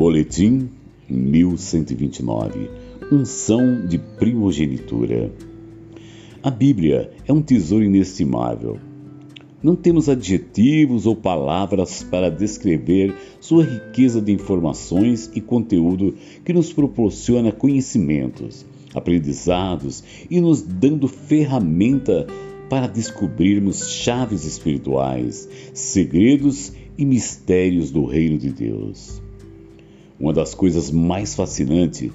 Boletim 1129 Unção de primogenitura. A Bíblia é um tesouro inestimável. Não temos adjetivos ou palavras para descrever sua riqueza de informações e conteúdo que nos proporciona conhecimentos, aprendizados e nos dando ferramenta para descobrirmos chaves espirituais, segredos e mistérios do reino de Deus. Uma das coisas mais fascinantes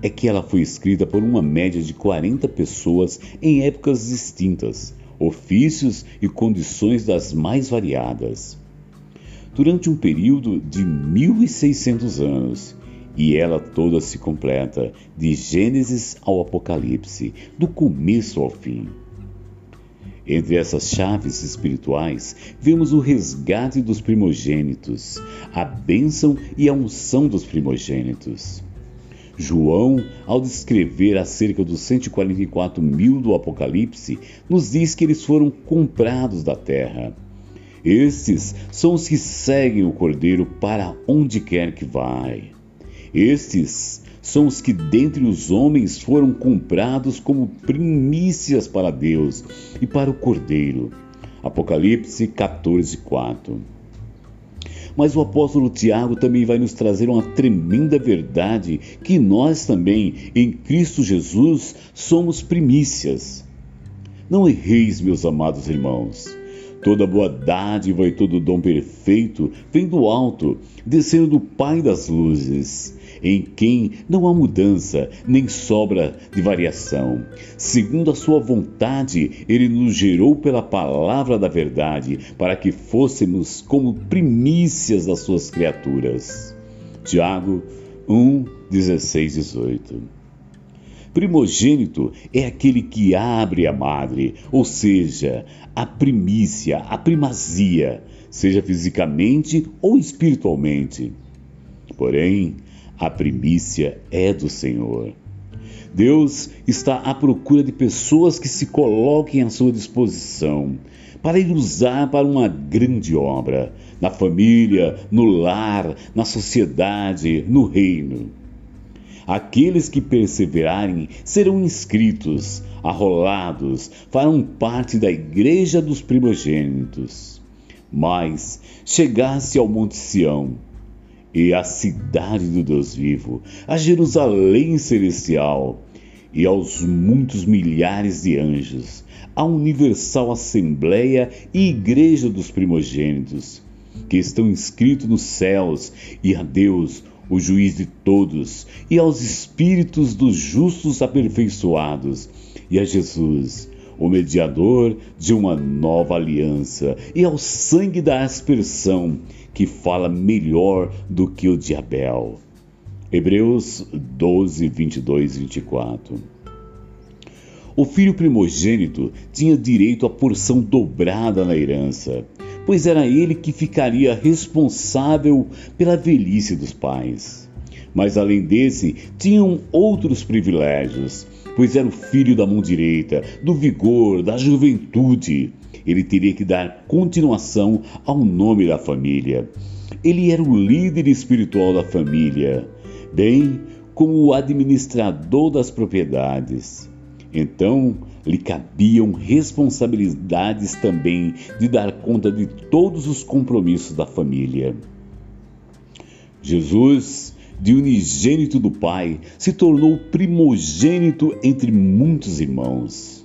é que ela foi escrita por uma média de 40 pessoas em épocas distintas, ofícios e condições das mais variadas. Durante um período de 1600 anos, e ela toda se completa, de Gênesis ao Apocalipse, do começo ao fim. Entre essas chaves espirituais, vemos o resgate dos primogênitos, a bênção e a unção dos primogênitos. João, ao descrever acerca dos 144 mil do Apocalipse, nos diz que eles foram comprados da terra. Estes são os que seguem o Cordeiro para onde quer que vai. Estes são os que dentre os homens foram comprados como primícias para Deus e para o Cordeiro. Apocalipse 14, 4. Mas o apóstolo Tiago também vai nos trazer uma tremenda verdade que nós também, em Cristo Jesus, somos primícias. Não erreis, meus amados irmãos. Toda boa dádiva e todo dom perfeito vem do alto, descendo do Pai das luzes em quem não há mudança, nem sobra de variação. Segundo a sua vontade, ele nos gerou pela palavra da verdade, para que fôssemos como primícias das suas criaturas. Tiago 1, 16, 18. Primogênito é aquele que abre a madre, ou seja, a primícia, a primazia, seja fisicamente ou espiritualmente. Porém, a primícia é do Senhor. Deus está à procura de pessoas que se coloquem à sua disposição para ir usar para uma grande obra, na família, no lar, na sociedade, no reino. Aqueles que perseverarem serão inscritos, arrolados, farão parte da igreja dos primogênitos. Mas chegasse ao Monte Sião, e à cidade do Deus vivo, a Jerusalém celestial e aos muitos milhares de anjos, à universal Assembleia e Igreja dos primogênitos, que estão inscritos nos céus, e a Deus, o juiz de todos, e aos espíritos dos justos aperfeiçoados, e a Jesus, o mediador de uma nova aliança, e ao sangue da aspersão, que fala melhor do que o de Abel. Hebreus 12, 22 e 24. O filho primogênito tinha direito à porção dobrada na herança, pois era ele que ficaria responsável pela velhice dos pais. Mas além desse, tinham outros privilégios, pois era o filho da mão direita, do vigor, da juventude. Ele teria que dar continuação ao nome da família. Ele era o líder espiritual da família, bem como o administrador das propriedades. Então, lhe cabiam responsabilidades também de dar conta de todos os compromissos da família. Jesus de unigênito do Pai, se tornou primogênito entre muitos irmãos.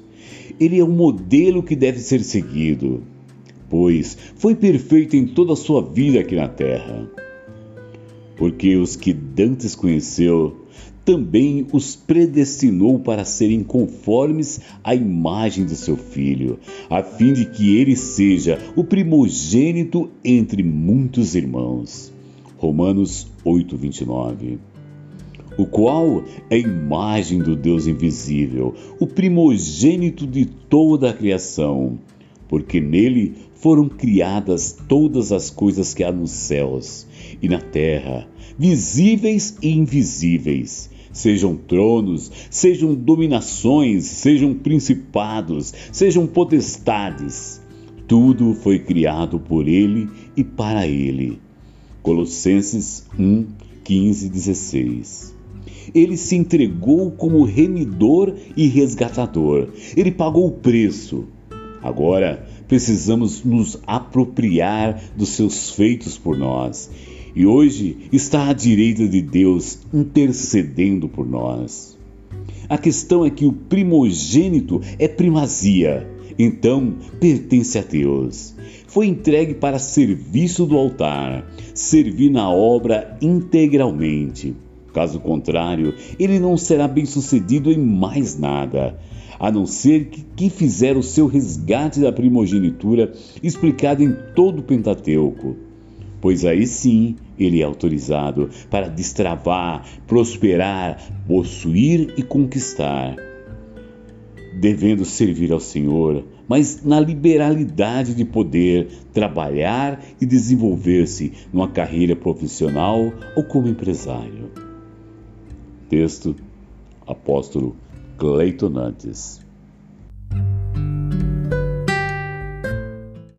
Ele é um modelo que deve ser seguido, pois foi perfeito em toda a sua vida aqui na terra. Porque os que Dantes conheceu, também os predestinou para serem conformes à imagem de seu filho, a fim de que ele seja o primogênito entre muitos irmãos. Romanos 8:29. O qual é a imagem do Deus invisível, o primogênito de toda a criação, porque nele foram criadas todas as coisas que há nos céus e na terra, visíveis e invisíveis, sejam tronos, sejam dominações, sejam principados, sejam potestades. Tudo foi criado por ele e para ele Colossenses 1, 15, 16. Ele se entregou como remidor e resgatador. Ele pagou o preço. Agora precisamos nos apropriar dos seus feitos por nós. E hoje está à direita de Deus, intercedendo por nós. A questão é que o primogênito é primazia, então pertence a Deus. Foi entregue para serviço do altar, servir na obra integralmente. Caso contrário, ele não será bem sucedido em mais nada, a não ser que, que fizer o seu resgate da primogenitura explicado em todo o Pentateuco. Pois aí sim ele é autorizado para destravar, prosperar, possuir e conquistar. Devendo servir ao Senhor, mas na liberalidade de poder trabalhar e desenvolver-se numa carreira profissional ou como empresário. Texto Apóstolo Cleiton Nantes.